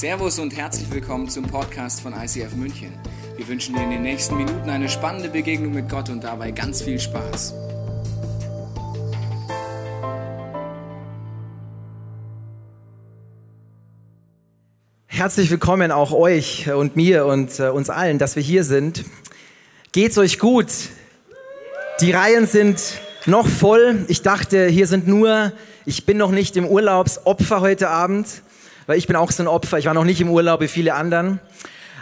Servus und herzlich willkommen zum Podcast von ICF München. Wir wünschen dir in den nächsten Minuten eine spannende Begegnung mit Gott und dabei ganz viel Spaß. Herzlich willkommen auch euch und mir und äh, uns allen, dass wir hier sind. Geht's euch gut? Die Reihen sind noch voll. Ich dachte, hier sind nur, ich bin noch nicht im Urlaubsopfer heute Abend, weil ich bin auch so ein Opfer. Ich war noch nicht im Urlaub wie viele anderen.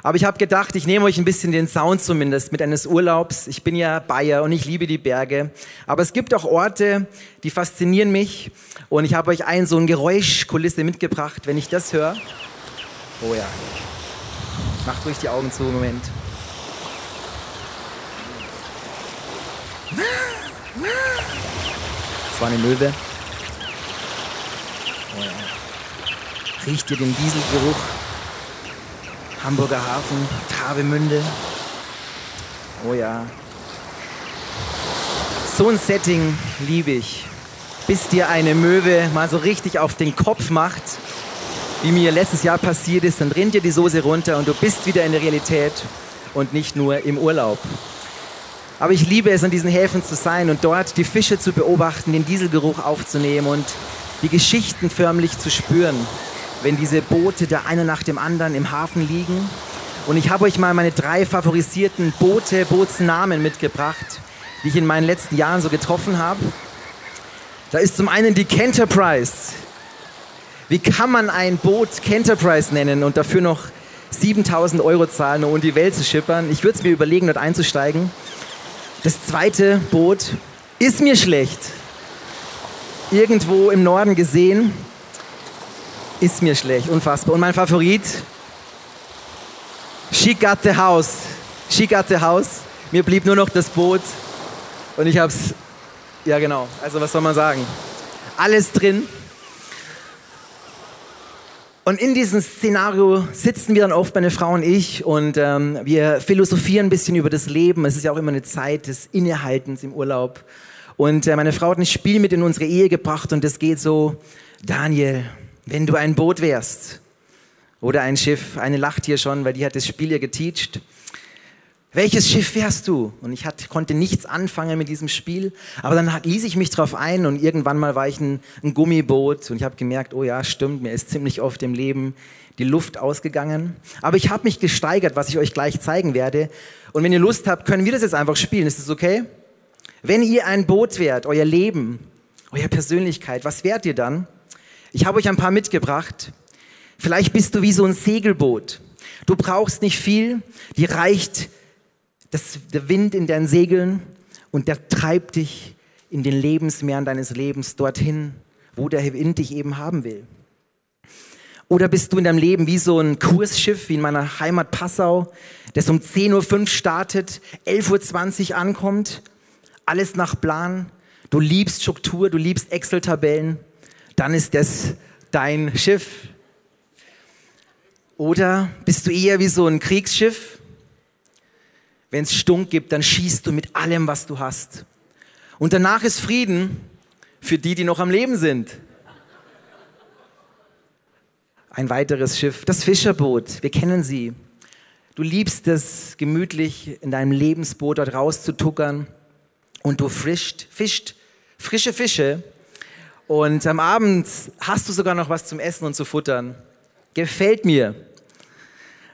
Aber ich habe gedacht, ich nehme euch ein bisschen den Sound zumindest mit eines Urlaubs. Ich bin ja Bayer und ich liebe die Berge. Aber es gibt auch Orte, die faszinieren mich. Und ich habe euch ein so ein Geräuschkulisse mitgebracht. Wenn ich das höre, oh ja, macht ruhig die Augen zu, Moment. Das war eine Möwe. Oh ja. Riecht ihr den Dieselgeruch? Hamburger Hafen, Travemünde. Oh ja. So ein Setting liebe ich. Bis dir eine Möwe mal so richtig auf den Kopf macht, wie mir letztes Jahr passiert ist, dann rinnt dir die Soße runter und du bist wieder in der Realität und nicht nur im Urlaub. Aber ich liebe es, an diesen Häfen zu sein und dort die Fische zu beobachten, den Dieselgeruch aufzunehmen und die Geschichten förmlich zu spüren, wenn diese Boote der eine nach dem anderen im Hafen liegen. Und ich habe euch mal meine drei favorisierten Boote, Bootsnamen mitgebracht, die ich in meinen letzten Jahren so getroffen habe. Da ist zum einen die Canterprise. Wie kann man ein Boot Canterprise nennen und dafür noch 7000 Euro zahlen, um die Welt zu schippern? Ich würde es mir überlegen, dort einzusteigen. Das zweite Boot ist mir schlecht. Irgendwo im Norden gesehen, ist mir schlecht, unfassbar. Und mein Favorit, She got the house. She got the house. Mir blieb nur noch das Boot und ich hab's, ja genau, also was soll man sagen? Alles drin. Und in diesem Szenario sitzen wir dann oft, meine Frau und ich, und ähm, wir philosophieren ein bisschen über das Leben. Es ist ja auch immer eine Zeit des Innehaltens im Urlaub. Und äh, meine Frau hat ein Spiel mit in unsere Ehe gebracht und das geht so, Daniel, wenn du ein Boot wärst oder ein Schiff, eine lacht hier schon, weil die hat das Spiel ja geteacht. Welches Schiff wärst du? Und ich hat, konnte nichts anfangen mit diesem Spiel. Aber dann ließ ich mich drauf ein und irgendwann mal war ich ein, ein Gummiboot und ich habe gemerkt, oh ja, stimmt, mir ist ziemlich oft im Leben die Luft ausgegangen. Aber ich habe mich gesteigert, was ich euch gleich zeigen werde. Und wenn ihr Lust habt, können wir das jetzt einfach spielen. Ist das okay? Wenn ihr ein Boot wärt, euer Leben, eure Persönlichkeit, was wärt ihr dann? Ich habe euch ein paar mitgebracht. Vielleicht bist du wie so ein Segelboot. Du brauchst nicht viel, dir reicht das, der Wind in deinen Segeln und der treibt dich in den Lebensmeeren deines Lebens dorthin, wo der Wind dich eben haben will. Oder bist du in deinem Leben wie so ein Kursschiff, wie in meiner Heimat Passau, das um 10.05 Uhr startet, 11.20 Uhr ankommt, alles nach Plan. Du liebst Struktur, du liebst Excel-Tabellen, dann ist das dein Schiff. Oder bist du eher wie so ein Kriegsschiff, wenn es Stunk gibt, dann schießt du mit allem, was du hast. Und danach ist Frieden für die, die noch am Leben sind. Ein weiteres Schiff, das Fischerboot, wir kennen sie. Du liebst es, gemütlich in deinem Lebensboot dort rauszutuckern und du frischt, fischt frische Fische und am Abend hast du sogar noch was zum Essen und zu futtern. Gefällt mir.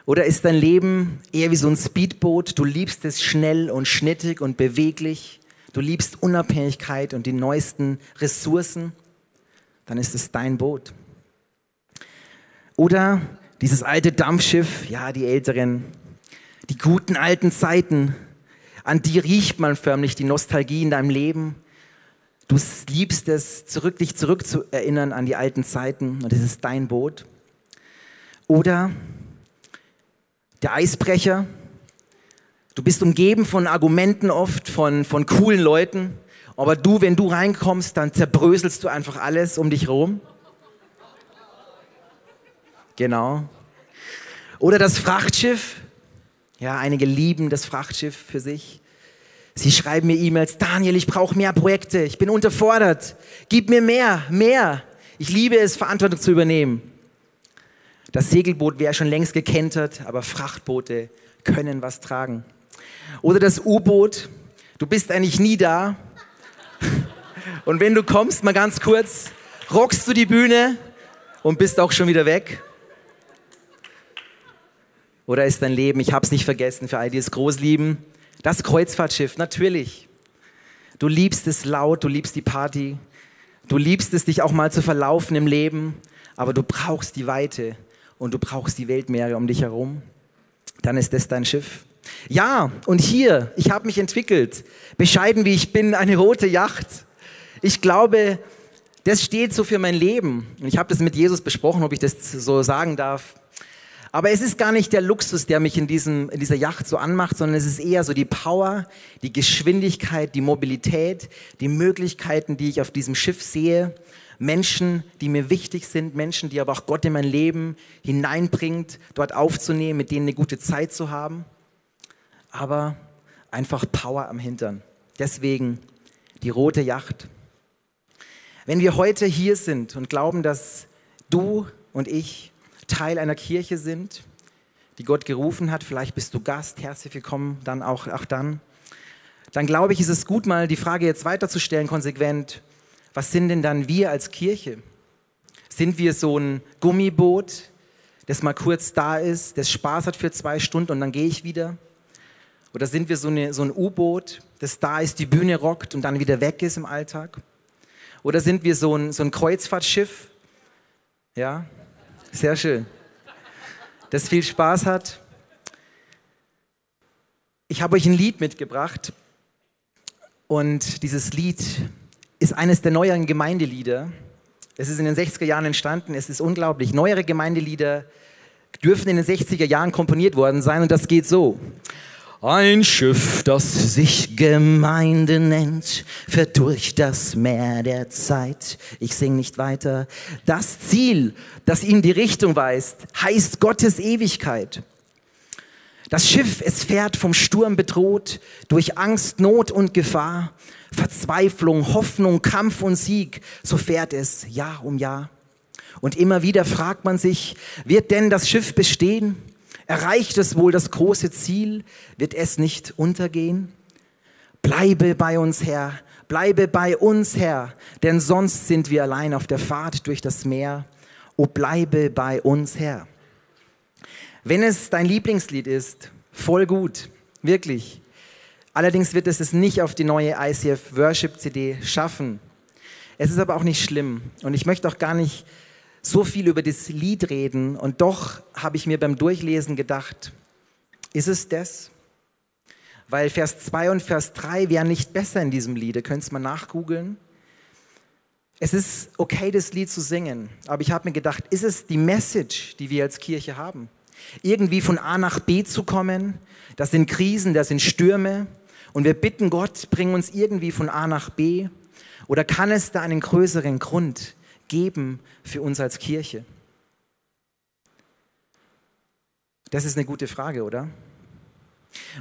Oder ist dein Leben eher wie so ein Speedboot? Du liebst es schnell und schnittig und beweglich. Du liebst Unabhängigkeit und die neuesten Ressourcen. Dann ist es dein Boot. Oder dieses alte Dampfschiff, ja, die älteren, die guten alten Zeiten, an die riecht man förmlich die Nostalgie in deinem Leben. Du liebst es, zurück, dich zurückzuerinnern an die alten Zeiten und es ist dein Boot. Oder der Eisbrecher. Du bist umgeben von Argumenten oft, von, von coolen Leuten. Aber du, wenn du reinkommst, dann zerbröselst du einfach alles um dich herum. Genau. Oder das Frachtschiff. Ja, einige lieben das Frachtschiff für sich. Sie schreiben mir E-Mails, Daniel, ich brauche mehr Projekte, ich bin unterfordert. Gib mir mehr, mehr. Ich liebe es, Verantwortung zu übernehmen. Das Segelboot wäre schon längst gekentert, aber Frachtboote können was tragen. Oder das U-Boot, du bist eigentlich nie da. Und wenn du kommst, mal ganz kurz, rockst du die Bühne und bist auch schon wieder weg. Oder ist dein Leben, ich habe es nicht vergessen, für all die es groß lieben, das Kreuzfahrtschiff, natürlich. Du liebst es laut, du liebst die Party, du liebst es, dich auch mal zu verlaufen im Leben, aber du brauchst die Weite und du brauchst die Weltmeere um dich herum. Dann ist das dein Schiff. Ja, und hier, ich habe mich entwickelt, bescheiden wie ich bin, eine rote Yacht. Ich glaube, das steht so für mein Leben. Und ich habe das mit Jesus besprochen, ob ich das so sagen darf. Aber es ist gar nicht der Luxus, der mich in, diesem, in dieser Yacht so anmacht, sondern es ist eher so die Power, die Geschwindigkeit, die Mobilität, die Möglichkeiten, die ich auf diesem Schiff sehe. Menschen, die mir wichtig sind, Menschen, die aber auch Gott in mein Leben hineinbringt, dort aufzunehmen, mit denen eine gute Zeit zu haben. Aber einfach Power am Hintern. Deswegen die rote Yacht. Wenn wir heute hier sind und glauben, dass du und ich Teil einer Kirche sind, die Gott gerufen hat, vielleicht bist du Gast, herzlich willkommen dann auch, auch dann, dann glaube ich, ist es gut, mal die Frage jetzt weiterzustellen, konsequent, was sind denn dann wir als Kirche? Sind wir so ein Gummiboot, das mal kurz da ist, das Spaß hat für zwei Stunden und dann gehe ich wieder? Oder sind wir so, eine, so ein U-Boot, das da ist, die Bühne rockt und dann wieder weg ist im Alltag? Oder sind wir so ein, so ein Kreuzfahrtschiff, ja, sehr schön. Das viel Spaß hat. Ich habe euch ein Lied mitgebracht und dieses Lied ist eines der neueren Gemeindelieder. Es ist in den 60er Jahren entstanden. Es ist unglaublich. Neuere Gemeindelieder dürfen in den 60er Jahren komponiert worden sein und das geht so. Ein Schiff, das sich Gemeinde nennt, fährt durch das Meer der Zeit. Ich sing nicht weiter. Das Ziel, das ihm die Richtung weist, heißt Gottes Ewigkeit. Das Schiff, es fährt vom Sturm bedroht, durch Angst, Not und Gefahr, Verzweiflung, Hoffnung, Kampf und Sieg, so fährt es Jahr um Jahr. Und immer wieder fragt man sich, wird denn das Schiff bestehen? Erreicht es wohl das große Ziel? Wird es nicht untergehen? Bleibe bei uns, Herr, bleibe bei uns, Herr, denn sonst sind wir allein auf der Fahrt durch das Meer. O bleibe bei uns, Herr. Wenn es dein Lieblingslied ist, voll gut, wirklich. Allerdings wird es es nicht auf die neue ICF Worship CD schaffen. Es ist aber auch nicht schlimm und ich möchte auch gar nicht so viel über das Lied reden und doch habe ich mir beim Durchlesen gedacht, ist es das? Weil Vers 2 und Vers 3 wären nicht besser in diesem Lied. Ihr könnt es mal nachgoogeln. Es ist okay, das Lied zu singen, aber ich habe mir gedacht, ist es die Message, die wir als Kirche haben? Irgendwie von A nach B zu kommen, das sind Krisen, das sind Stürme und wir bitten Gott, bring uns irgendwie von A nach B. Oder kann es da einen größeren Grund geben für uns als Kirche? Das ist eine gute Frage, oder?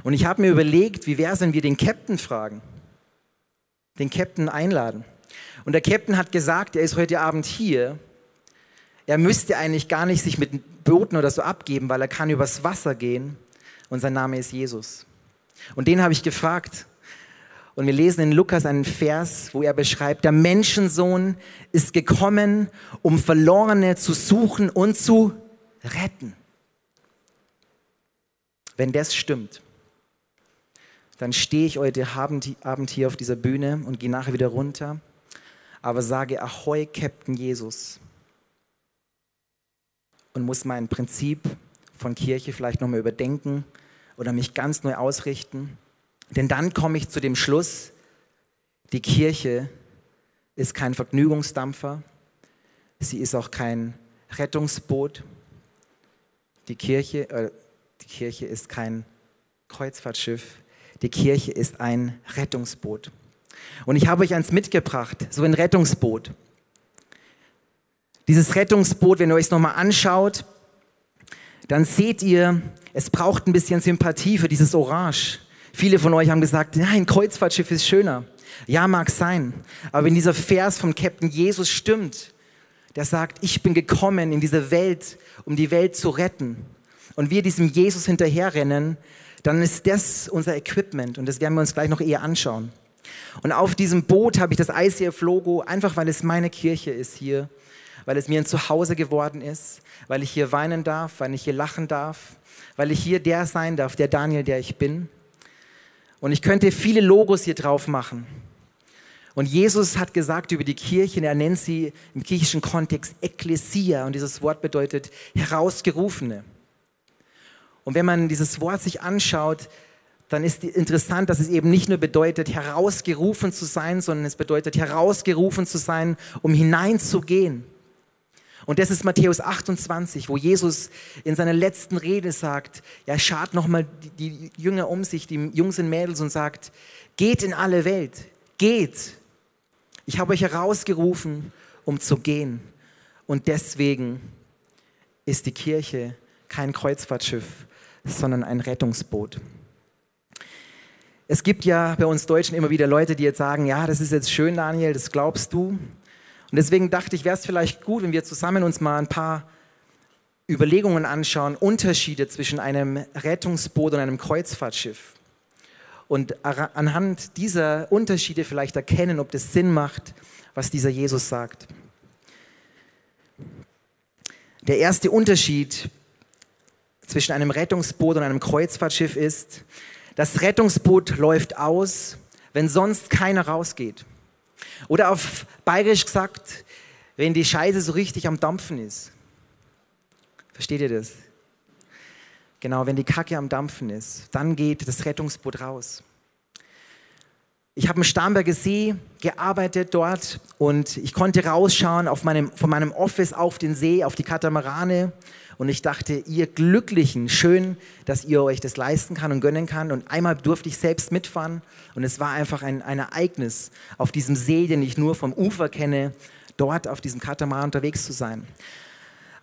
Und ich habe mir überlegt, wie wäre es, wenn wir den Captain fragen? Den Captain einladen. Und der Captain hat gesagt, er ist heute Abend hier. Er müsste eigentlich gar nicht sich mit Booten oder so abgeben, weil er kann übers Wasser gehen. Und sein Name ist Jesus. Und den habe ich gefragt, und wir lesen in Lukas einen Vers, wo er beschreibt, der Menschensohn ist gekommen, um Verlorene zu suchen und zu retten. Wenn das stimmt, dann stehe ich heute Abend hier auf dieser Bühne und gehe nachher wieder runter, aber sage Ahoi, Captain Jesus. Und muss mein Prinzip von Kirche vielleicht nochmal überdenken oder mich ganz neu ausrichten denn dann komme ich zu dem Schluss, die Kirche ist kein Vergnügungsdampfer, sie ist auch kein Rettungsboot. Die Kirche, äh, die Kirche ist kein Kreuzfahrtschiff, die Kirche ist ein Rettungsboot. Und ich habe euch eins mitgebracht, so ein Rettungsboot. Dieses Rettungsboot, wenn ihr euch es nochmal anschaut, dann seht ihr, es braucht ein bisschen Sympathie für dieses Orange. Viele von euch haben gesagt, nein, Kreuzfahrtschiff ist schöner. Ja, mag sein. Aber wenn dieser Vers vom Captain Jesus stimmt, der sagt, ich bin gekommen in diese Welt, um die Welt zu retten, und wir diesem Jesus hinterherrennen, dann ist das unser Equipment und das werden wir uns gleich noch eher anschauen. Und auf diesem Boot habe ich das ICF-Logo, einfach weil es meine Kirche ist hier, weil es mir ein Zuhause geworden ist, weil ich hier weinen darf, weil ich hier lachen darf, weil ich hier der sein darf, der Daniel, der ich bin. Und ich könnte viele Logos hier drauf machen. Und Jesus hat gesagt über die Kirche, er nennt sie im griechischen Kontext Ekklesia und dieses Wort bedeutet herausgerufene. Und wenn man dieses Wort sich anschaut, dann ist interessant, dass es eben nicht nur bedeutet, herausgerufen zu sein, sondern es bedeutet, herausgerufen zu sein, um hineinzugehen. Und das ist Matthäus 28, wo Jesus in seiner letzten Rede sagt, ja, schart nochmal die, die Jünger um sich, die Jungs und Mädels und sagt, geht in alle Welt, geht, ich habe euch herausgerufen, um zu gehen. Und deswegen ist die Kirche kein Kreuzfahrtschiff, sondern ein Rettungsboot. Es gibt ja bei uns Deutschen immer wieder Leute, die jetzt sagen, ja, das ist jetzt schön, Daniel, das glaubst du. Und deswegen dachte ich, wäre es vielleicht gut, wenn wir zusammen uns mal ein paar Überlegungen anschauen, Unterschiede zwischen einem Rettungsboot und einem Kreuzfahrtschiff und anhand dieser Unterschiede vielleicht erkennen, ob das Sinn macht, was dieser Jesus sagt. Der erste Unterschied zwischen einem Rettungsboot und einem Kreuzfahrtschiff ist, das Rettungsboot läuft aus, wenn sonst keiner rausgeht. Oder auf bayerisch gesagt, wenn die Scheiße so richtig am Dampfen ist. Versteht ihr das? Genau, wenn die Kacke am Dampfen ist, dann geht das Rettungsboot raus. Ich habe im Starnberger See gearbeitet dort und ich konnte rausschauen meinem, von meinem Office auf den See, auf die Katamarane und ich dachte, ihr Glücklichen, schön, dass ihr euch das leisten kann und gönnen kann. Und einmal durfte ich selbst mitfahren und es war einfach ein, ein Ereignis, auf diesem See, den ich nur vom Ufer kenne, dort auf diesem Katamaran unterwegs zu sein.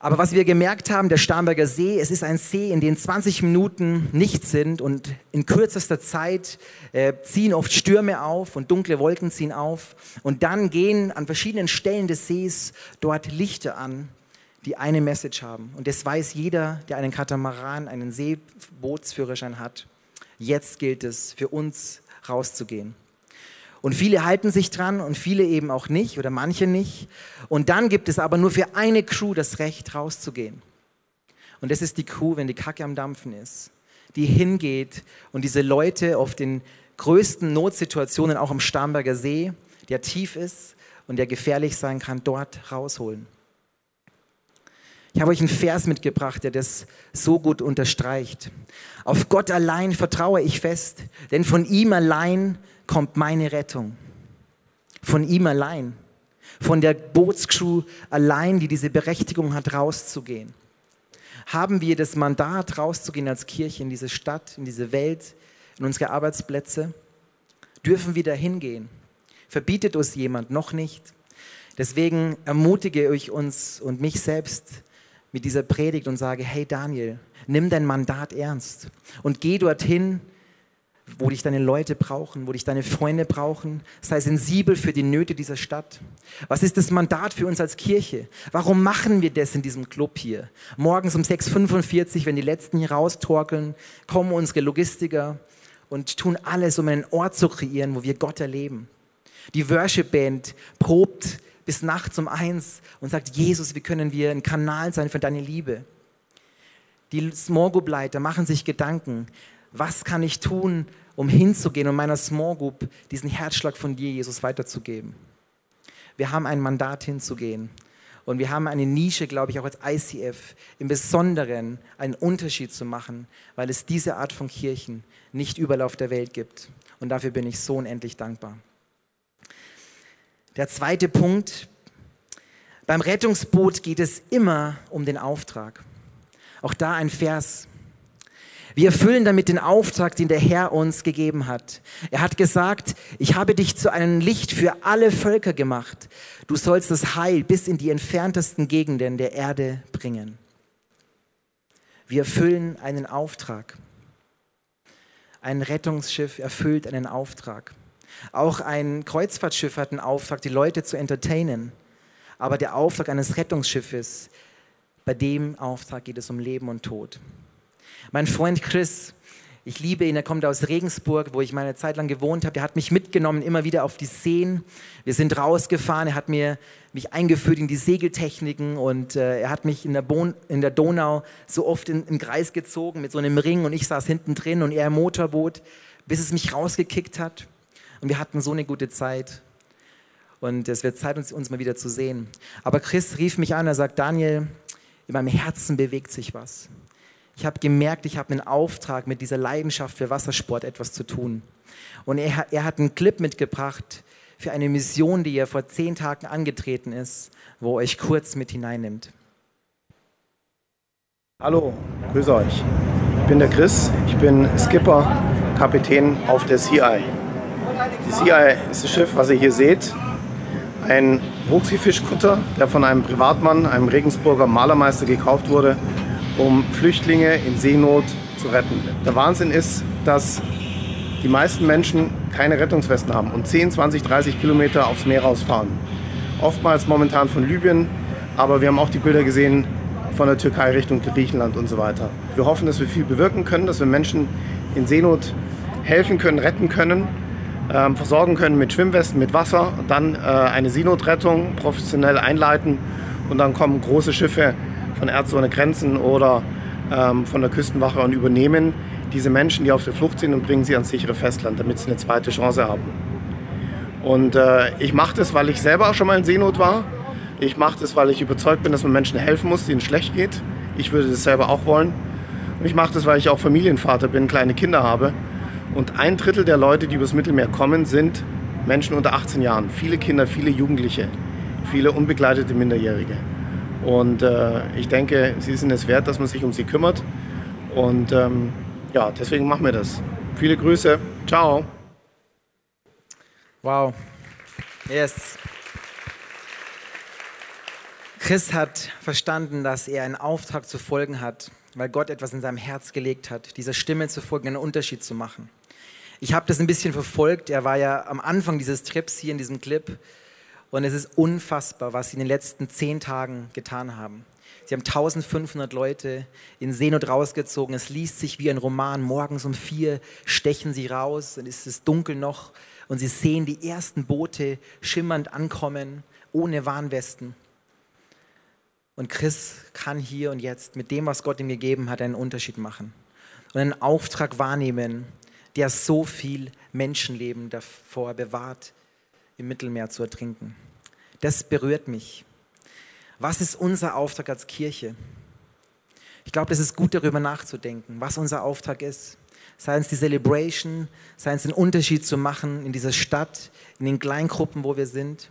Aber was wir gemerkt haben, der Starnberger See, es ist ein See, in dem 20 Minuten nichts sind und in kürzester Zeit äh, ziehen oft Stürme auf und dunkle Wolken ziehen auf und dann gehen an verschiedenen Stellen des Sees dort Lichter an, die eine Message haben. Und das weiß jeder, der einen Katamaran, einen Seebootsführerschein hat. Jetzt gilt es für uns rauszugehen. Und viele halten sich dran und viele eben auch nicht oder manche nicht. Und dann gibt es aber nur für eine Crew das Recht, rauszugehen. Und das ist die Crew, wenn die Kacke am Dampfen ist, die hingeht und diese Leute auf den größten Notsituationen, auch am Starnberger See, der tief ist und der gefährlich sein kann, dort rausholen. Ich habe euch einen Vers mitgebracht, der das so gut unterstreicht. Auf Gott allein vertraue ich fest, denn von ihm allein kommt meine Rettung. Von ihm allein. Von der Bootscrew allein, die diese Berechtigung hat, rauszugehen. Haben wir das Mandat, rauszugehen als Kirche in diese Stadt, in diese Welt, in unsere Arbeitsplätze? Dürfen wir da hingehen? Verbietet uns jemand? Noch nicht. Deswegen ermutige ich uns und mich selbst mit dieser Predigt und sage, hey Daniel, nimm dein Mandat ernst und geh dorthin, wo dich deine Leute brauchen, wo dich deine Freunde brauchen. Sei sensibel für die Nöte dieser Stadt. Was ist das Mandat für uns als Kirche? Warum machen wir das in diesem Club hier? Morgens um 6.45 Uhr, wenn die Letzten hier raustorkeln, kommen unsere Logistiker und tun alles, um einen Ort zu kreieren, wo wir Gott erleben. Die Worship Band probt bis nachts um eins und sagt, Jesus, wie können wir ein Kanal sein für deine Liebe? Die Small Group Leiter machen sich Gedanken, was kann ich tun, um hinzugehen und meiner Small Group diesen Herzschlag von dir, Jesus, weiterzugeben. Wir haben ein Mandat hinzugehen. Und wir haben eine Nische, glaube ich, auch als ICF, im Besonderen einen Unterschied zu machen, weil es diese Art von Kirchen nicht überall auf der Welt gibt. Und dafür bin ich so unendlich dankbar. Der zweite Punkt. Beim Rettungsboot geht es immer um den Auftrag. Auch da ein Vers wir erfüllen damit den Auftrag, den der Herr uns gegeben hat. Er hat gesagt, ich habe dich zu einem Licht für alle Völker gemacht. Du sollst das Heil bis in die entferntesten Gegenden der Erde bringen. Wir erfüllen einen Auftrag. Ein Rettungsschiff erfüllt einen Auftrag. Auch ein Kreuzfahrtschiff hat einen Auftrag, die Leute zu entertainen. aber der Auftrag eines Rettungsschiffes, bei dem Auftrag geht es um Leben und Tod. Mein Freund Chris, ich liebe ihn, er kommt aus Regensburg, wo ich meine Zeit lang gewohnt habe. Er hat mich mitgenommen, immer wieder auf die Seen. Wir sind rausgefahren, er hat mir, mich eingeführt in die Segeltechniken und äh, er hat mich in der, Bon in der Donau so oft in, im Kreis gezogen mit so einem Ring und ich saß hinten drin und er im Motorboot, bis es mich rausgekickt hat. Und wir hatten so eine gute Zeit. Und es wird Zeit, uns, uns mal wieder zu sehen. Aber Chris rief mich an, er sagt, Daniel, in meinem Herzen bewegt sich was. Ich habe gemerkt, ich habe einen Auftrag mit dieser Leidenschaft für Wassersport etwas zu tun. Und er, er hat einen Clip mitgebracht für eine Mission, die er vor zehn Tagen angetreten ist, wo er euch kurz mit hineinnimmt. Hallo, grüße euch. Ich bin der Chris, ich bin Skipper, Kapitän auf der CI. Die CI ist das Schiff, was ihr hier seht. Ein Hochseefischkutter, der von einem Privatmann, einem Regensburger Malermeister gekauft wurde um Flüchtlinge in Seenot zu retten. Der Wahnsinn ist, dass die meisten Menschen keine Rettungswesten haben und 10, 20, 30 Kilometer aufs Meer rausfahren. Oftmals momentan von Libyen, aber wir haben auch die Bilder gesehen von der Türkei Richtung Griechenland und so weiter. Wir hoffen, dass wir viel bewirken können, dass wir Menschen in Seenot helfen können, retten können, ähm, versorgen können mit Schwimmwesten, mit Wasser, dann äh, eine Seenotrettung professionell einleiten und dann kommen große Schiffe von Ärzte ohne Grenzen oder ähm, von der Küstenwache und übernehmen diese Menschen, die auf der Flucht sind und bringen sie ans sichere Festland, damit sie eine zweite Chance haben. Und äh, ich mache das, weil ich selber auch schon mal in Seenot war. Ich mache das, weil ich überzeugt bin, dass man Menschen helfen muss, denen es schlecht geht. Ich würde das selber auch wollen. Und ich mache das, weil ich auch Familienvater bin, kleine Kinder habe. Und ein Drittel der Leute, die übers Mittelmeer kommen, sind Menschen unter 18 Jahren. Viele Kinder, viele Jugendliche, viele unbegleitete Minderjährige. Und äh, ich denke, sie sind es wert, dass man sich um sie kümmert. Und ähm, ja, deswegen machen wir das. Viele Grüße. Ciao. Wow. Yes. Chris hat verstanden, dass er einen Auftrag zu folgen hat, weil Gott etwas in seinem Herz gelegt hat, dieser Stimme zu folgen, einen Unterschied zu machen. Ich habe das ein bisschen verfolgt. Er war ja am Anfang dieses Trips hier in diesem Clip und es ist unfassbar, was sie in den letzten zehn Tagen getan haben. Sie haben 1500 Leute in Seenot rausgezogen. Es liest sich wie ein Roman. Morgens um vier stechen sie raus, ist es dunkel noch und sie sehen die ersten Boote schimmernd ankommen, ohne Warnwesten. Und Chris kann hier und jetzt mit dem, was Gott ihm gegeben hat, einen Unterschied machen und einen Auftrag wahrnehmen, der so viel Menschenleben davor bewahrt, im Mittelmeer zu ertrinken. Das berührt mich. Was ist unser Auftrag als Kirche? Ich glaube, es ist gut darüber nachzudenken, was unser Auftrag ist. Sei es die Celebration, sei es den Unterschied zu machen in dieser Stadt, in den Kleingruppen, wo wir sind.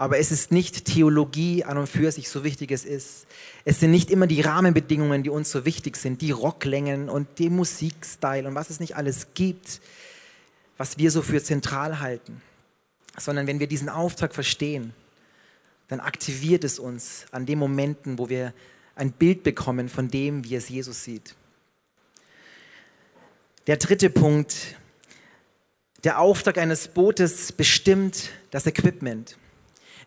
Aber es ist nicht Theologie an und für sich, so wichtig es ist. Es sind nicht immer die Rahmenbedingungen, die uns so wichtig sind, die Rocklängen und die Musikstil und was es nicht alles gibt, was wir so für zentral halten sondern wenn wir diesen Auftrag verstehen, dann aktiviert es uns an den Momenten, wo wir ein Bild bekommen von dem, wie es Jesus sieht. Der dritte Punkt, der Auftrag eines Bootes bestimmt das Equipment.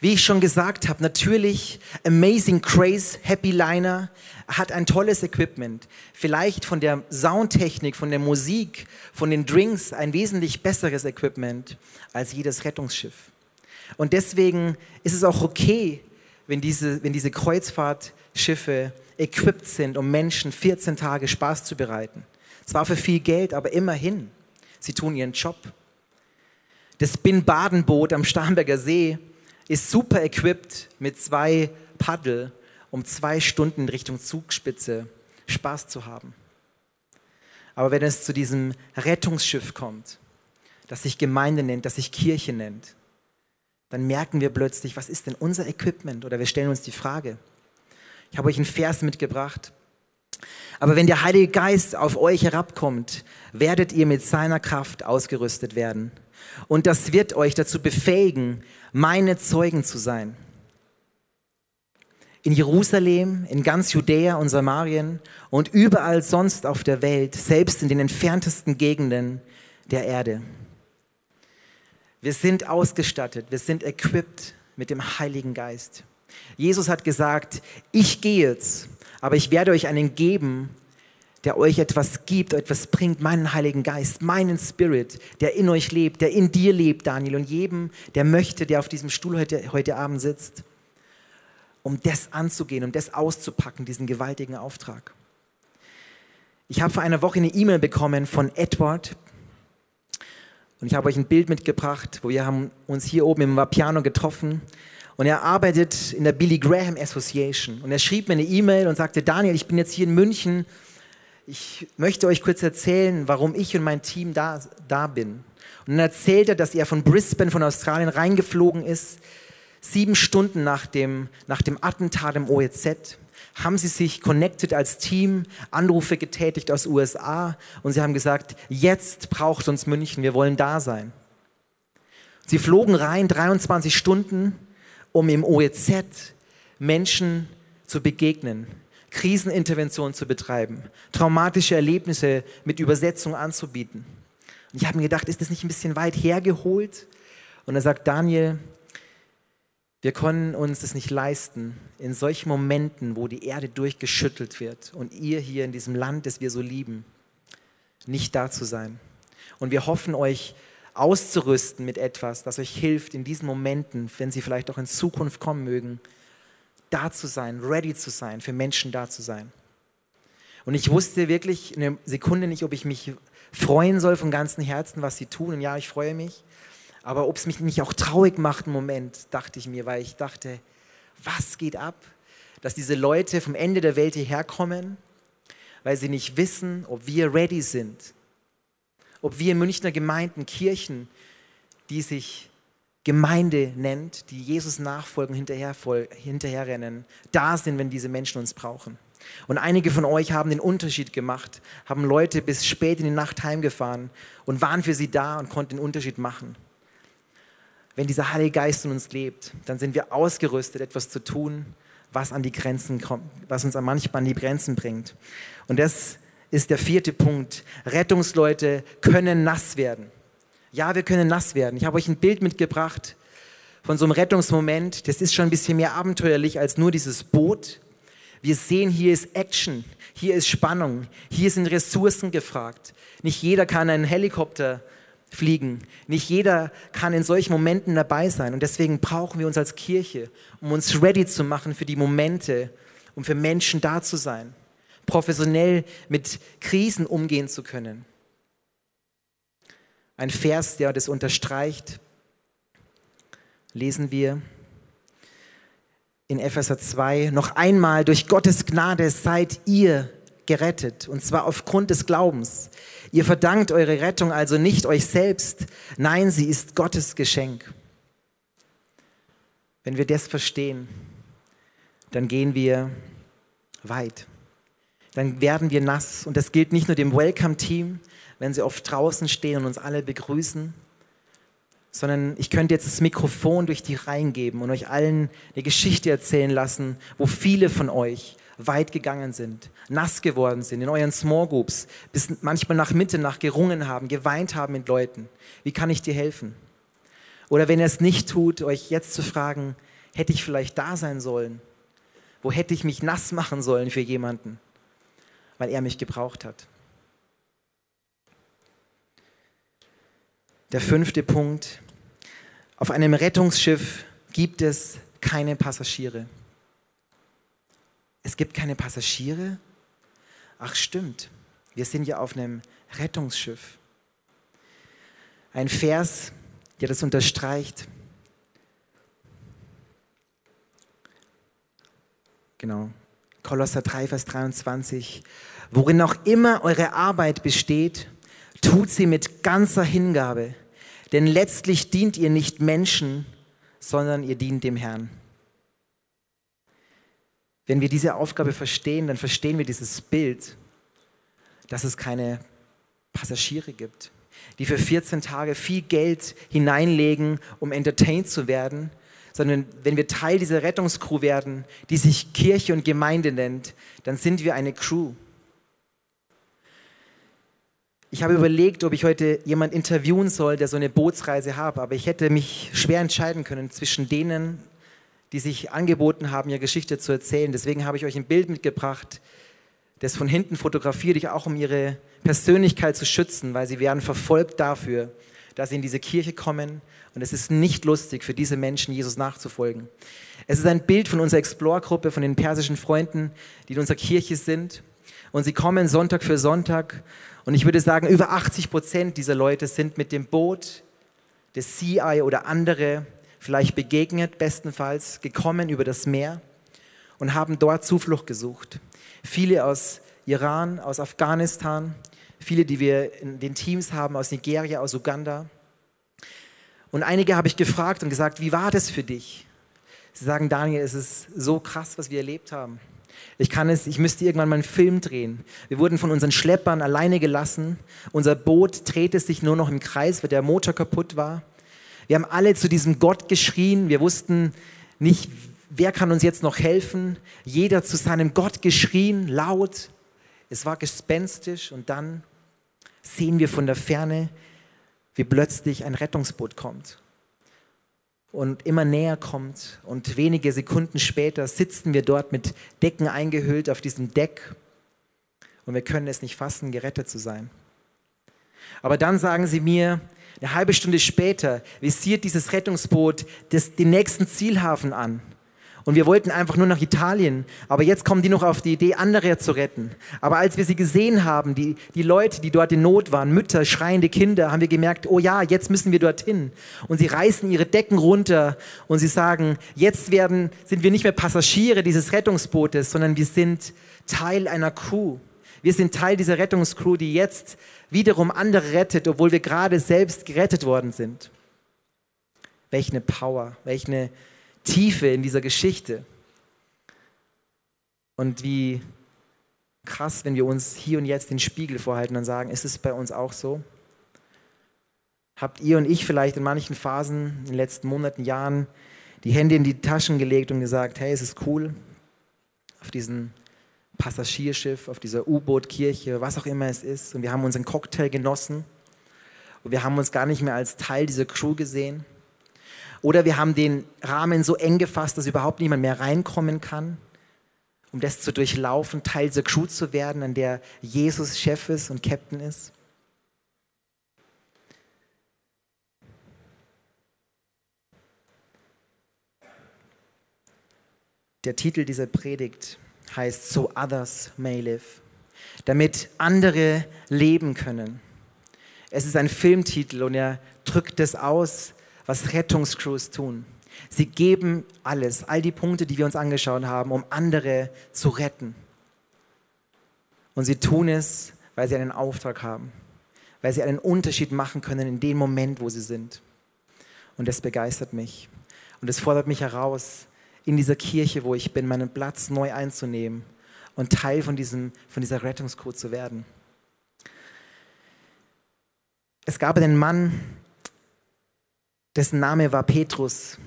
Wie ich schon gesagt habe, natürlich Amazing Grace Happy Liner hat ein tolles Equipment. Vielleicht von der Soundtechnik, von der Musik, von den Drinks ein wesentlich besseres Equipment als jedes Rettungsschiff. Und deswegen ist es auch okay, wenn diese, wenn diese Kreuzfahrtschiffe equipped sind, um Menschen 14 Tage Spaß zu bereiten. Zwar für viel Geld, aber immerhin. Sie tun ihren Job. Das Bin-Baden-Boot am Starnberger See ist super equipped mit zwei Paddel, um zwei Stunden Richtung Zugspitze Spaß zu haben. Aber wenn es zu diesem Rettungsschiff kommt, das sich Gemeinde nennt, das sich Kirche nennt, dann merken wir plötzlich, was ist denn unser Equipment? Oder wir stellen uns die Frage. Ich habe euch einen Vers mitgebracht. Aber wenn der Heilige Geist auf euch herabkommt, werdet ihr mit seiner Kraft ausgerüstet werden. Und das wird euch dazu befähigen, meine Zeugen zu sein. In Jerusalem, in ganz Judäa und Samarien und überall sonst auf der Welt, selbst in den entferntesten Gegenden der Erde. Wir sind ausgestattet, wir sind equipped mit dem Heiligen Geist. Jesus hat gesagt, ich gehe jetzt, aber ich werde euch einen geben, der euch etwas gibt, etwas bringt, meinen Heiligen Geist, meinen Spirit, der in euch lebt, der in dir lebt, Daniel, und jedem, der möchte, der auf diesem Stuhl heute, heute Abend sitzt, um das anzugehen, um das auszupacken, diesen gewaltigen Auftrag. Ich habe vor einer Woche eine E-Mail bekommen von Edward und ich habe euch ein Bild mitgebracht, wo wir haben uns hier oben im Vapiano getroffen und er arbeitet in der Billy Graham Association und er schrieb mir eine E-Mail und sagte, Daniel, ich bin jetzt hier in München ich möchte euch kurz erzählen, warum ich und mein Team da, da bin. Und dann erzählt er, dass er von Brisbane, von Australien reingeflogen ist. Sieben Stunden nach dem, nach dem Attentat im OEZ haben sie sich connected als Team, Anrufe getätigt aus USA und sie haben gesagt, jetzt braucht uns München, wir wollen da sein. Sie flogen rein 23 Stunden, um im OEZ Menschen zu begegnen, Krisenintervention zu betreiben, traumatische Erlebnisse mit Übersetzung anzubieten. Und ich habe mir gedacht, ist das nicht ein bisschen weit hergeholt? Und er sagt, Daniel, wir können uns das nicht leisten, in solchen Momenten, wo die Erde durchgeschüttelt wird und ihr hier in diesem Land, das wir so lieben, nicht da zu sein. Und wir hoffen euch auszurüsten mit etwas, das euch hilft in diesen Momenten, wenn sie vielleicht auch in Zukunft kommen mögen, da zu sein, ready zu sein, für Menschen da zu sein. Und ich wusste wirklich eine Sekunde nicht, ob ich mich freuen soll von ganzem Herzen, was sie tun. Und ja, ich freue mich. Aber ob es mich nicht auch traurig macht, einen Moment, dachte ich mir, weil ich dachte, was geht ab? Dass diese Leute vom Ende der Welt hierher kommen, weil sie nicht wissen, ob wir ready sind. Ob wir Münchner Gemeinden, Kirchen, die sich Gemeinde nennt, die Jesus nachfolgen, hinterher, hinterherrennen, da sind, wenn diese Menschen uns brauchen. Und einige von euch haben den Unterschied gemacht, haben Leute bis spät in die Nacht heimgefahren und waren für sie da und konnten den Unterschied machen. Wenn dieser Heilige Geist in uns lebt, dann sind wir ausgerüstet, etwas zu tun, was an die Grenzen kommt, was uns manchmal an die Grenzen bringt. Und das ist der vierte Punkt. Rettungsleute können nass werden. Ja, wir können nass werden. Ich habe euch ein Bild mitgebracht von so einem Rettungsmoment. Das ist schon ein bisschen mehr abenteuerlich als nur dieses Boot. Wir sehen, hier ist Action, hier ist Spannung, hier sind Ressourcen gefragt. Nicht jeder kann einen Helikopter fliegen. Nicht jeder kann in solchen Momenten dabei sein. Und deswegen brauchen wir uns als Kirche, um uns ready zu machen für die Momente, um für Menschen da zu sein, professionell mit Krisen umgehen zu können. Ein Vers, der das unterstreicht, lesen wir in Epheser 2, noch einmal durch Gottes Gnade seid ihr gerettet, und zwar aufgrund des Glaubens. Ihr verdankt eure Rettung also nicht euch selbst, nein, sie ist Gottes Geschenk. Wenn wir das verstehen, dann gehen wir weit. Dann werden wir nass. Und das gilt nicht nur dem Welcome-Team, wenn sie oft draußen stehen und uns alle begrüßen, sondern ich könnte jetzt das Mikrofon durch die Reihen geben und euch allen eine Geschichte erzählen lassen, wo viele von euch weit gegangen sind, nass geworden sind, in euren Small Groups, bis manchmal nach Mitternacht gerungen haben, geweint haben mit Leuten. Wie kann ich dir helfen? Oder wenn ihr es nicht tut, euch jetzt zu fragen, hätte ich vielleicht da sein sollen? Wo hätte ich mich nass machen sollen für jemanden, weil er mich gebraucht hat? Der fünfte Punkt. Auf einem Rettungsschiff gibt es keine Passagiere. Es gibt keine Passagiere? Ach stimmt, wir sind ja auf einem Rettungsschiff. Ein Vers, der das unterstreicht. Genau. Kolosser 3, Vers 23. Worin auch immer eure Arbeit besteht, tut sie mit ganzer Hingabe denn letztlich dient ihr nicht Menschen, sondern ihr dient dem Herrn. Wenn wir diese Aufgabe verstehen, dann verstehen wir dieses Bild, dass es keine Passagiere gibt, die für 14 Tage viel Geld hineinlegen, um entertained zu werden, sondern wenn wir Teil dieser Rettungscrew werden, die sich Kirche und Gemeinde nennt, dann sind wir eine Crew. Ich habe überlegt, ob ich heute jemand interviewen soll, der so eine Bootsreise hat, aber ich hätte mich schwer entscheiden können zwischen denen, die sich angeboten haben, ihre Geschichte zu erzählen. Deswegen habe ich euch ein Bild mitgebracht, das von hinten fotografiert ich auch, um ihre Persönlichkeit zu schützen, weil sie werden verfolgt dafür, dass sie in diese Kirche kommen. Und es ist nicht lustig für diese Menschen, Jesus nachzufolgen. Es ist ein Bild von unserer Explore-Gruppe, von den persischen Freunden, die in unserer Kirche sind. Und sie kommen Sonntag für Sonntag. Und ich würde sagen, über 80 Prozent dieser Leute sind mit dem Boot des CI oder andere vielleicht begegnet, bestenfalls gekommen über das Meer und haben dort Zuflucht gesucht. Viele aus Iran, aus Afghanistan, viele, die wir in den Teams haben, aus Nigeria, aus Uganda. Und einige habe ich gefragt und gesagt, wie war das für dich? Sie sagen, Daniel, es ist so krass, was wir erlebt haben. Ich kann es, ich müsste irgendwann mal einen Film drehen. Wir wurden von unseren Schleppern alleine gelassen. Unser Boot drehte sich nur noch im Kreis, weil der Motor kaputt war. Wir haben alle zu diesem Gott geschrien. Wir wussten nicht, wer kann uns jetzt noch helfen. Jeder zu seinem Gott geschrien, laut. Es war gespenstisch und dann sehen wir von der Ferne, wie plötzlich ein Rettungsboot kommt und immer näher kommt. Und wenige Sekunden später sitzen wir dort mit Decken eingehüllt auf diesem Deck und wir können es nicht fassen, gerettet zu sein. Aber dann sagen sie mir, eine halbe Stunde später visiert dieses Rettungsboot das, den nächsten Zielhafen an. Und wir wollten einfach nur nach Italien. Aber jetzt kommen die noch auf die Idee, andere zu retten. Aber als wir sie gesehen haben, die, die Leute, die dort in Not waren, Mütter, schreiende Kinder, haben wir gemerkt, oh ja, jetzt müssen wir dorthin. Und sie reißen ihre Decken runter und sie sagen, jetzt werden, sind wir nicht mehr Passagiere dieses Rettungsbootes, sondern wir sind Teil einer Crew. Wir sind Teil dieser Rettungscrew, die jetzt wiederum andere rettet, obwohl wir gerade selbst gerettet worden sind. Welch eine Power, welch eine Tiefe in dieser Geschichte. Und wie krass, wenn wir uns hier und jetzt den Spiegel vorhalten und sagen, ist es bei uns auch so? Habt ihr und ich vielleicht in manchen Phasen in den letzten Monaten, Jahren die Hände in die Taschen gelegt und gesagt, hey, es ist cool, auf diesem Passagierschiff, auf dieser U-Boot-Kirche, was auch immer es ist. Und wir haben unseren Cocktail genossen. Und wir haben uns gar nicht mehr als Teil dieser Crew gesehen. Oder wir haben den Rahmen so eng gefasst, dass überhaupt niemand mehr reinkommen kann, um das zu durchlaufen, Teil dieser Crew zu werden, an der Jesus Chef ist und Captain ist. Der Titel dieser Predigt heißt So Others May Live, damit andere leben können. Es ist ein Filmtitel und er drückt es aus, was Rettungscrews tun. Sie geben alles, all die Punkte, die wir uns angeschaut haben, um andere zu retten. Und sie tun es, weil sie einen Auftrag haben, weil sie einen Unterschied machen können in dem Moment, wo sie sind. Und das begeistert mich. Und es fordert mich heraus, in dieser Kirche, wo ich bin, meinen Platz neu einzunehmen und Teil von, diesem, von dieser Rettungscrew zu werden. Es gab einen Mann, dessen Name war Petrus.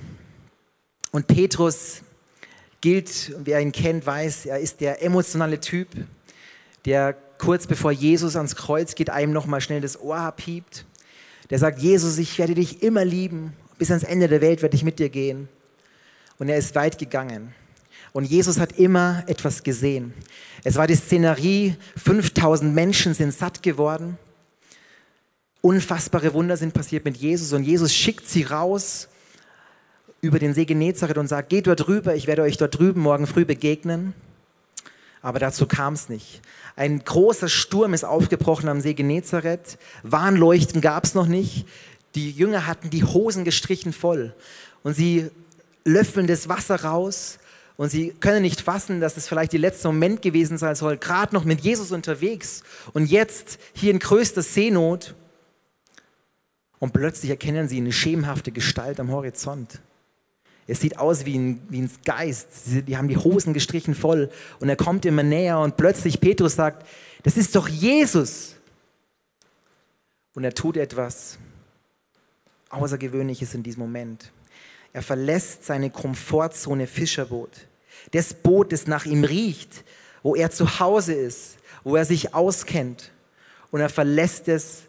Und Petrus gilt, wer ihn kennt, weiß, er ist der emotionale Typ, der kurz bevor Jesus ans Kreuz geht, einem nochmal schnell das Ohr abhiebt. Der sagt, Jesus, ich werde dich immer lieben, bis ans Ende der Welt werde ich mit dir gehen. Und er ist weit gegangen. Und Jesus hat immer etwas gesehen. Es war die Szenerie, 5000 Menschen sind satt geworden. Unfassbare Wunder sind passiert mit Jesus und Jesus schickt sie raus über den See Genezareth und sagt, geht dort rüber, ich werde euch dort drüben morgen früh begegnen. Aber dazu kam es nicht. Ein großer Sturm ist aufgebrochen am See Genezareth. Warnleuchten gab es noch nicht. Die Jünger hatten die Hosen gestrichen voll. Und sie löffeln das Wasser raus. Und sie können nicht fassen, dass es vielleicht der letzte Moment gewesen sein soll. Gerade noch mit Jesus unterwegs. Und jetzt hier in größter Seenot. Und plötzlich erkennen sie eine schemenhafte Gestalt am Horizont. Es sieht aus wie ein, wie ein Geist. Die haben die Hosen gestrichen voll. Und er kommt immer näher und plötzlich Petrus sagt, das ist doch Jesus. Und er tut etwas Außergewöhnliches in diesem Moment. Er verlässt seine Komfortzone Fischerboot. Das Boot, das nach ihm riecht, wo er zu Hause ist, wo er sich auskennt. Und er verlässt es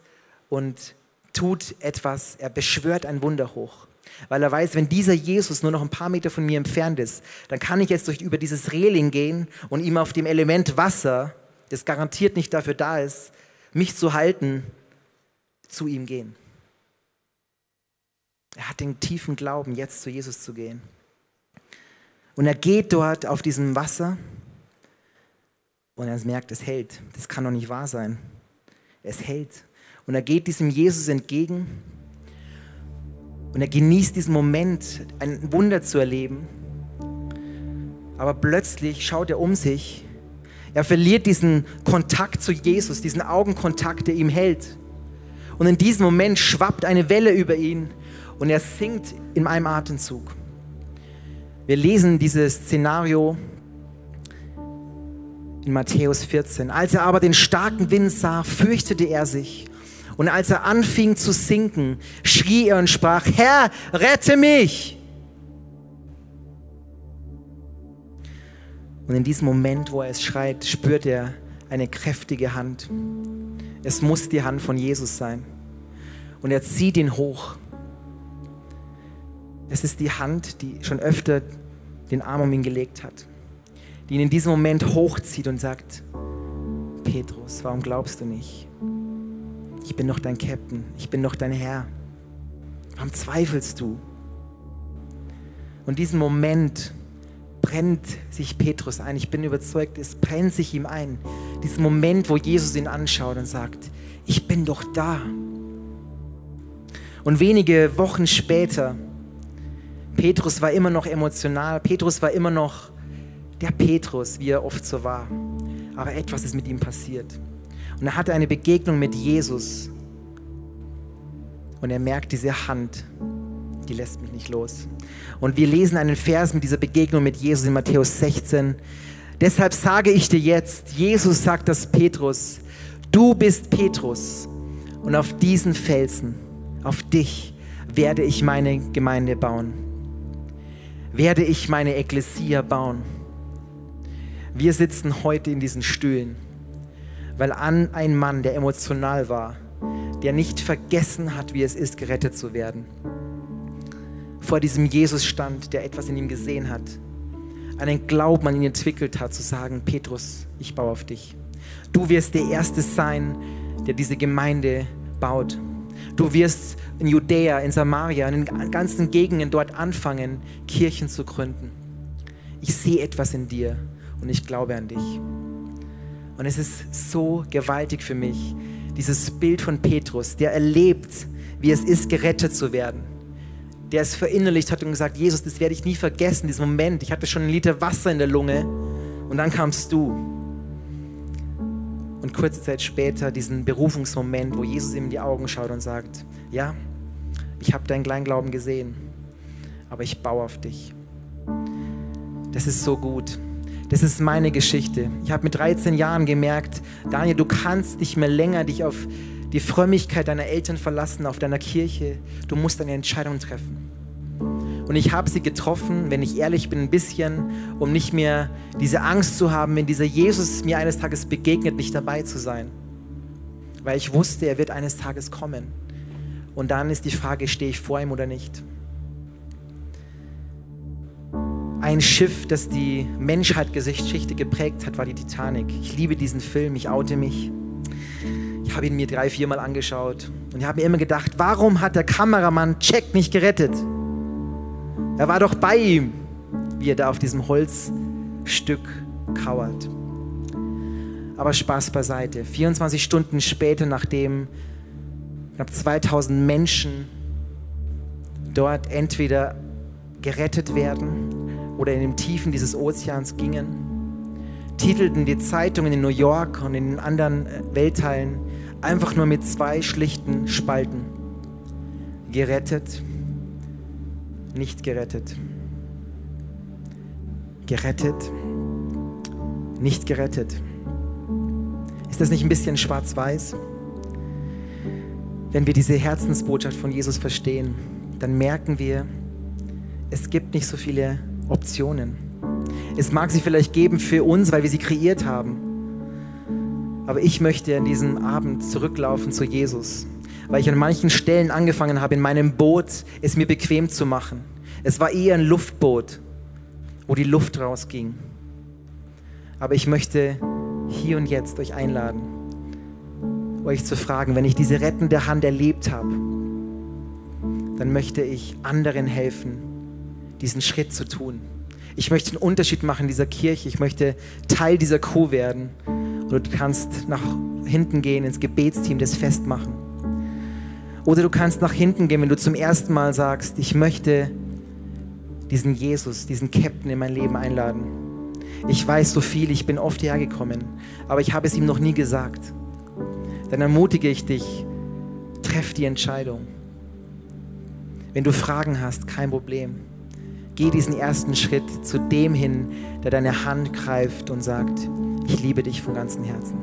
und tut etwas, er beschwört ein Wunder hoch. Weil er weiß, wenn dieser Jesus nur noch ein paar Meter von mir entfernt ist, dann kann ich jetzt durch, über dieses Reling gehen und ihm auf dem Element Wasser, das garantiert nicht dafür da ist, mich zu halten, zu ihm gehen. Er hat den tiefen Glauben, jetzt zu Jesus zu gehen. Und er geht dort auf diesem Wasser und er merkt, es hält. Das kann doch nicht wahr sein. Es hält. Und er geht diesem Jesus entgegen und er genießt diesen Moment, ein Wunder zu erleben. Aber plötzlich schaut er um sich. Er verliert diesen Kontakt zu Jesus, diesen Augenkontakt, der ihm hält. Und in diesem Moment schwappt eine Welle über ihn und er sinkt in einem Atemzug. Wir lesen dieses Szenario in Matthäus 14. Als er aber den starken Wind sah, fürchtete er sich. Und als er anfing zu sinken, schrie er und sprach, Herr, rette mich! Und in diesem Moment, wo er es schreit, spürt er eine kräftige Hand. Es muss die Hand von Jesus sein. Und er zieht ihn hoch. Es ist die Hand, die schon öfter den Arm um ihn gelegt hat, die ihn in diesem Moment hochzieht und sagt, Petrus, warum glaubst du nicht? Ich bin doch dein Captain, ich bin doch dein Herr. Warum zweifelst du? Und diesen Moment brennt sich Petrus ein. Ich bin überzeugt, es brennt sich ihm ein. Diesen Moment, wo Jesus ihn anschaut und sagt, ich bin doch da. Und wenige Wochen später Petrus war immer noch emotional, Petrus war immer noch der Petrus, wie er oft so war. Aber etwas ist mit ihm passiert. Und er hatte eine Begegnung mit Jesus. Und er merkt, diese Hand, die lässt mich nicht los. Und wir lesen einen Vers mit dieser Begegnung mit Jesus in Matthäus 16. Deshalb sage ich dir jetzt, Jesus sagt das Petrus, du bist Petrus. Und auf diesen Felsen, auf dich, werde ich meine Gemeinde bauen werde ich meine Ekklesia bauen. Wir sitzen heute in diesen Stühlen, weil an ein Mann, der emotional war, der nicht vergessen hat, wie es ist, gerettet zu werden, vor diesem Jesus stand, der etwas in ihm gesehen hat, einen Glauben an ihn entwickelt hat, zu sagen, Petrus, ich baue auf dich. Du wirst der Erste sein, der diese Gemeinde baut. Du wirst in Judäa, in Samaria, in den ganzen Gegenden dort anfangen, Kirchen zu gründen. Ich sehe etwas in dir und ich glaube an dich. Und es ist so gewaltig für mich, dieses Bild von Petrus, der erlebt, wie es ist, gerettet zu werden. Der es verinnerlicht hat und gesagt, Jesus, das werde ich nie vergessen, diesen Moment. Ich hatte schon einen Liter Wasser in der Lunge und dann kamst du und kurze Zeit später diesen Berufungsmoment, wo Jesus ihm in die Augen schaut und sagt, ja, ich habe deinen Kleinglauben gesehen, aber ich baue auf dich. Das ist so gut. Das ist meine Geschichte. Ich habe mit 13 Jahren gemerkt, Daniel, du kannst nicht mehr länger dich auf die Frömmigkeit deiner Eltern verlassen, auf deiner Kirche. Du musst eine Entscheidung treffen. Und ich habe sie getroffen, wenn ich ehrlich bin, ein bisschen, um nicht mehr diese Angst zu haben, wenn dieser Jesus mir eines Tages begegnet, nicht dabei zu sein. Weil ich wusste, er wird eines Tages kommen. Und dann ist die Frage, stehe ich vor ihm oder nicht? Ein Schiff, das die Menschheitsgeschichte geprägt hat, war die Titanic. Ich liebe diesen Film, ich oute mich. Ich habe ihn mir drei, viermal angeschaut und ich habe mir immer gedacht, warum hat der Kameramann Jack nicht gerettet? Er war doch bei ihm, wie er da auf diesem Holzstück kauert. Aber Spaß beiseite. 24 Stunden später, nachdem knapp 2000 Menschen dort entweder gerettet werden oder in den Tiefen dieses Ozeans gingen, titelten die Zeitungen in New York und in den anderen äh, Weltteilen einfach nur mit zwei schlichten Spalten. Gerettet nicht gerettet. Gerettet, nicht gerettet. Ist das nicht ein bisschen schwarz-weiß? Wenn wir diese Herzensbotschaft von Jesus verstehen, dann merken wir, es gibt nicht so viele Optionen. Es mag sie vielleicht geben für uns, weil wir sie kreiert haben. Aber ich möchte an diesem Abend zurücklaufen zu Jesus, weil ich an manchen Stellen angefangen habe, in meinem Boot es mir bequem zu machen. Es war eher ein Luftboot, wo die Luft rausging. Aber ich möchte hier und jetzt euch einladen, euch zu fragen, wenn ich diese rettende Hand erlebt habe, dann möchte ich anderen helfen, diesen Schritt zu tun. Ich möchte einen Unterschied machen in dieser Kirche. Ich möchte Teil dieser Crew werden. Oder du kannst nach hinten gehen ins Gebetsteam, das festmachen. Oder du kannst nach hinten gehen, wenn du zum ersten Mal sagst, ich möchte diesen Jesus, diesen Captain in mein Leben einladen. Ich weiß so viel, ich bin oft hergekommen, aber ich habe es ihm noch nie gesagt. Dann ermutige ich dich, treff die Entscheidung. Wenn du Fragen hast, kein Problem. Geh diesen ersten Schritt zu dem hin, der deine Hand greift und sagt, ich liebe dich von ganzem Herzen.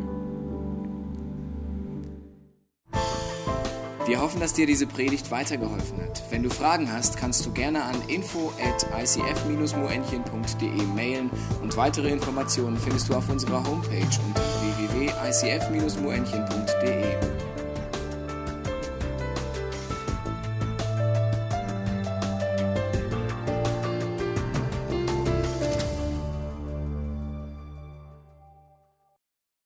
Wir hoffen, dass dir diese Predigt weitergeholfen hat. Wenn du Fragen hast, kannst du gerne an info at icf-moenchen.de mailen und weitere Informationen findest du auf unserer Homepage unter www.icf-moenchen.de.